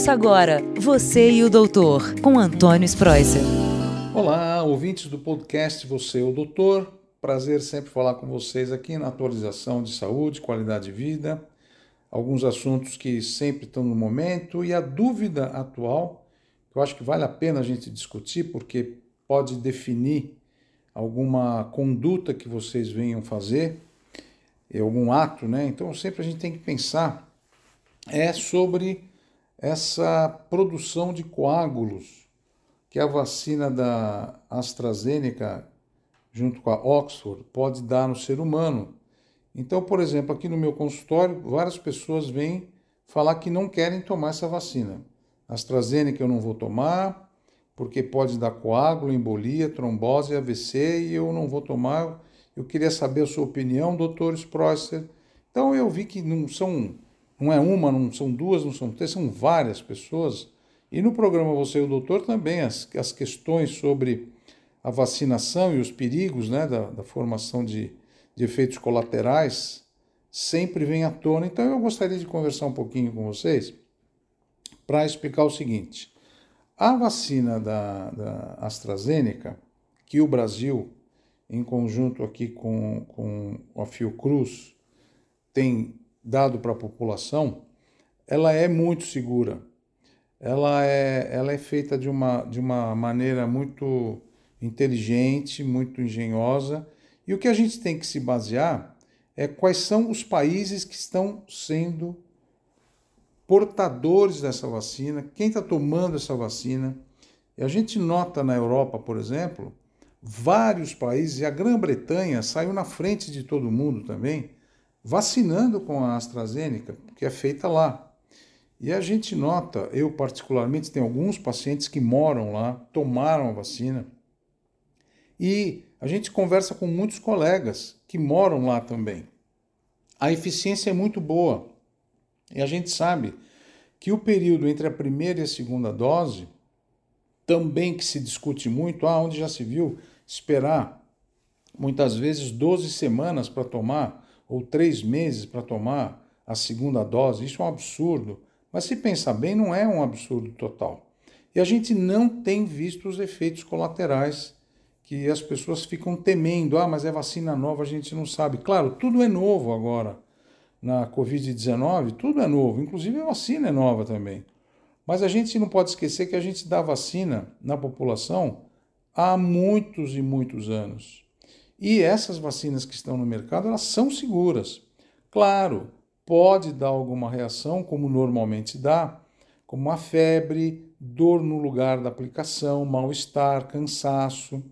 Ouça agora Você e o Doutor, com Antônio Spreuser. Olá, ouvintes do podcast Você e o Doutor. Prazer sempre falar com vocês aqui na atualização de saúde, qualidade de vida, alguns assuntos que sempre estão no momento e a dúvida atual, que eu acho que vale a pena a gente discutir, porque pode definir alguma conduta que vocês venham fazer, algum ato, né? Então sempre a gente tem que pensar é sobre essa produção de coágulos que a vacina da AstraZeneca, junto com a Oxford, pode dar no ser humano. Então, por exemplo, aqui no meu consultório, várias pessoas vêm falar que não querem tomar essa vacina. AstraZeneca eu não vou tomar, porque pode dar coágulo, embolia, trombose, AVC e eu não vou tomar. Eu queria saber a sua opinião, doutor Sprosser. Então eu vi que não são não é uma, não são duas, não são três, são várias pessoas. E no programa Você e o Doutor também as, as questões sobre a vacinação e os perigos né, da, da formação de, de efeitos colaterais sempre vem à tona. Então eu gostaria de conversar um pouquinho com vocês para explicar o seguinte. A vacina da, da AstraZeneca, que o Brasil, em conjunto aqui com, com a Fiocruz, tem dado para a população, ela é muito segura. Ela é, ela é feita de uma, de uma maneira muito inteligente, muito engenhosa. E o que a gente tem que se basear é quais são os países que estão sendo portadores dessa vacina, quem está tomando essa vacina. E a gente nota na Europa, por exemplo, vários países, e a Grã-Bretanha saiu na frente de todo mundo também, vacinando com a AstraZeneca, que é feita lá. E a gente nota, eu particularmente tenho alguns pacientes que moram lá, tomaram a vacina, e a gente conversa com muitos colegas que moram lá também. A eficiência é muito boa. E a gente sabe que o período entre a primeira e a segunda dose, também que se discute muito, ah, onde já se viu esperar muitas vezes 12 semanas para tomar ou três meses para tomar a segunda dose, isso é um absurdo. Mas se pensar bem, não é um absurdo total. E a gente não tem visto os efeitos colaterais que as pessoas ficam temendo. Ah, mas é vacina nova, a gente não sabe. Claro, tudo é novo agora. Na Covid-19, tudo é novo, inclusive a vacina é nova também. Mas a gente não pode esquecer que a gente dá vacina na população há muitos e muitos anos. E essas vacinas que estão no mercado, elas são seguras. Claro, pode dar alguma reação, como normalmente dá, como a febre, dor no lugar da aplicação, mal-estar, cansaço.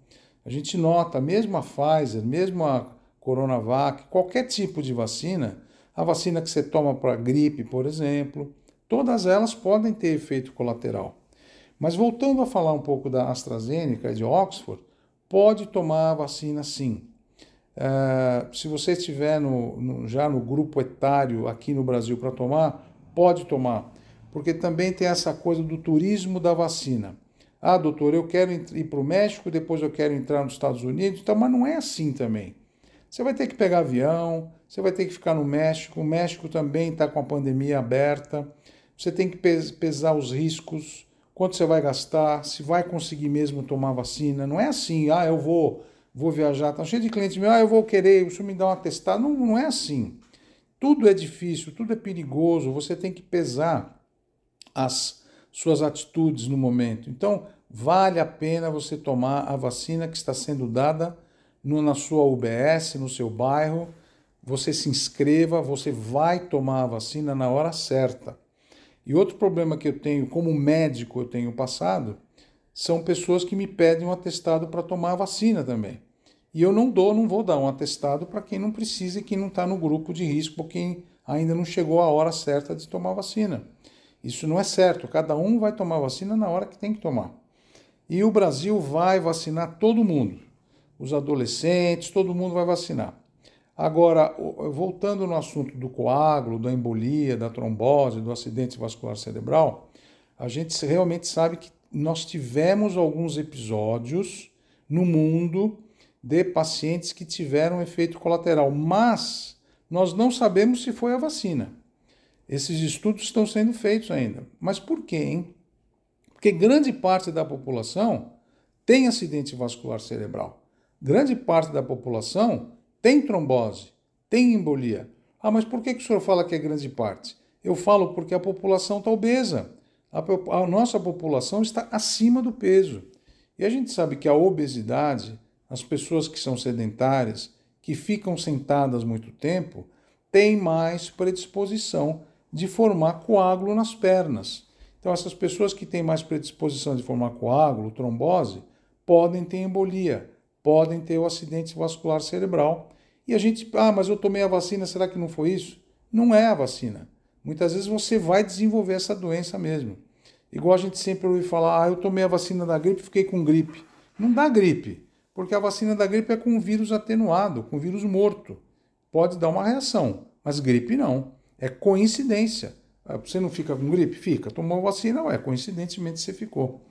A gente nota, mesmo a Pfizer, mesmo a Coronavac, qualquer tipo de vacina, a vacina que você toma para gripe, por exemplo, todas elas podem ter efeito colateral. Mas voltando a falar um pouco da AstraZeneca e de Oxford, pode tomar a vacina sim. Uh, se você estiver no, no, já no grupo etário aqui no Brasil para tomar, pode tomar, porque também tem essa coisa do turismo da vacina. Ah, doutor, eu quero ir para o México, depois eu quero entrar nos Estados Unidos, então, mas não é assim também. Você vai ter que pegar avião, você vai ter que ficar no México, o México também está com a pandemia aberta, você tem que pesar os riscos, quanto você vai gastar, se vai conseguir mesmo tomar vacina. Não é assim, ah, eu vou, vou viajar, tá cheio de clientes ah, eu vou querer, o senhor me dá um atestado. Não, não é assim. Tudo é difícil, tudo é perigoso, você tem que pesar as suas atitudes no momento. Então, vale a pena você tomar a vacina que está sendo dada no, na sua UBS, no seu bairro. Você se inscreva, você vai tomar a vacina na hora certa. E outro problema que eu tenho, como médico, eu tenho passado, são pessoas que me pedem um atestado para tomar a vacina também. E eu não dou, não vou dar um atestado para quem não precisa e quem não está no grupo de risco, quem ainda não chegou a hora certa de tomar vacina. Isso não é certo. Cada um vai tomar a vacina na hora que tem que tomar. E o Brasil vai vacinar todo mundo. Os adolescentes, todo mundo vai vacinar. Agora, voltando no assunto do coágulo, da embolia, da trombose, do acidente vascular cerebral, a gente realmente sabe que nós tivemos alguns episódios no mundo de pacientes que tiveram efeito colateral, mas nós não sabemos se foi a vacina. Esses estudos estão sendo feitos ainda. Mas por quê, hein? Porque grande parte da população tem acidente vascular cerebral. Grande parte da população tem trombose, tem embolia. Ah, mas por que, que o senhor fala que é grande parte? Eu falo porque a população está obesa. A, a nossa população está acima do peso. E a gente sabe que a obesidade, as pessoas que são sedentárias, que ficam sentadas muito tempo, têm mais predisposição de formar coágulo nas pernas. Então, essas pessoas que têm mais predisposição de formar coágulo, trombose, podem ter embolia, podem ter o acidente vascular cerebral. E a gente, ah, mas eu tomei a vacina, será que não foi isso? Não é a vacina. Muitas vezes você vai desenvolver essa doença mesmo. Igual a gente sempre ouve falar, ah, eu tomei a vacina da gripe, fiquei com gripe. Não dá gripe, porque a vacina da gripe é com vírus atenuado, com vírus morto. Pode dar uma reação, mas gripe não. É coincidência. Ah, você não fica com gripe? Fica. Tomou vacina? Ué, coincidentemente você ficou.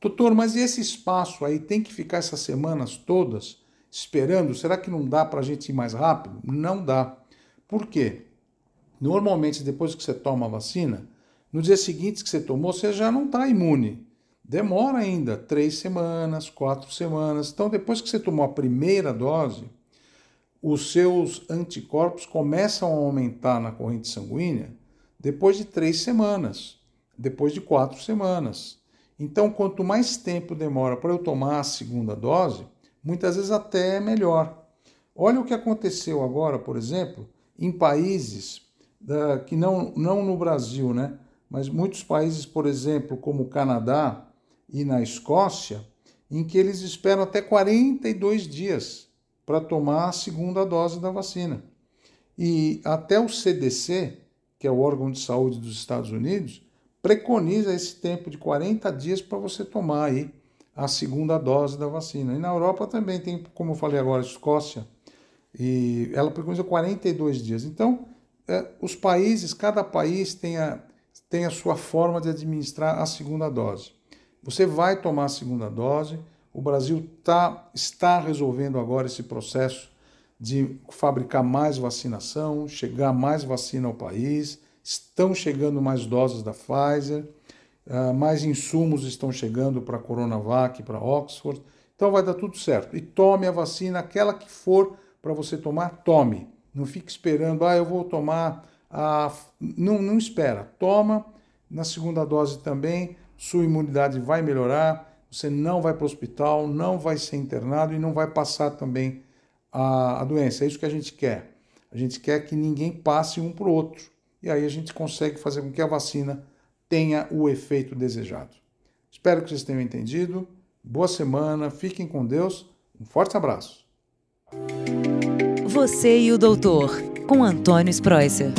Doutor, mas e esse espaço aí tem que ficar essas semanas todas esperando? Será que não dá para a gente ir mais rápido? Não dá. Por quê? Normalmente, depois que você toma a vacina, no dia seguinte que você tomou, você já não está imune. Demora ainda três semanas, quatro semanas. Então, depois que você tomou a primeira dose, os seus anticorpos começam a aumentar na corrente sanguínea depois de três semanas, depois de quatro semanas. Então, quanto mais tempo demora para eu tomar a segunda dose, muitas vezes até é melhor. Olha o que aconteceu agora, por exemplo, em países da, que não, não no Brasil, né? mas muitos países, por exemplo, como o Canadá e na Escócia, em que eles esperam até 42 dias para tomar a segunda dose da vacina. E até o CDC, que é o órgão de saúde dos Estados Unidos, preconiza esse tempo de 40 dias para você tomar aí a segunda dose da vacina. E na Europa também tem, como eu falei agora, Escócia, e ela preconiza 42 dias. Então, é, os países, cada país tem a, tem a sua forma de administrar a segunda dose. Você vai tomar a segunda dose. O Brasil tá, está resolvendo agora esse processo de fabricar mais vacinação, chegar mais vacina ao país. Estão chegando mais doses da Pfizer, uh, mais insumos estão chegando para a Coronavac, para Oxford. Então vai dar tudo certo. E tome a vacina, aquela que for para você tomar, tome. Não fique esperando, ah, eu vou tomar a. Não, não espera. Toma na segunda dose também, sua imunidade vai melhorar, você não vai para o hospital, não vai ser internado e não vai passar também a, a doença. É isso que a gente quer. A gente quer que ninguém passe um para o outro. E aí a gente consegue fazer com que a vacina tenha o efeito desejado. Espero que vocês tenham entendido. Boa semana, fiquem com Deus. Um forte abraço. Você e o doutor, com Antônio Spreuser.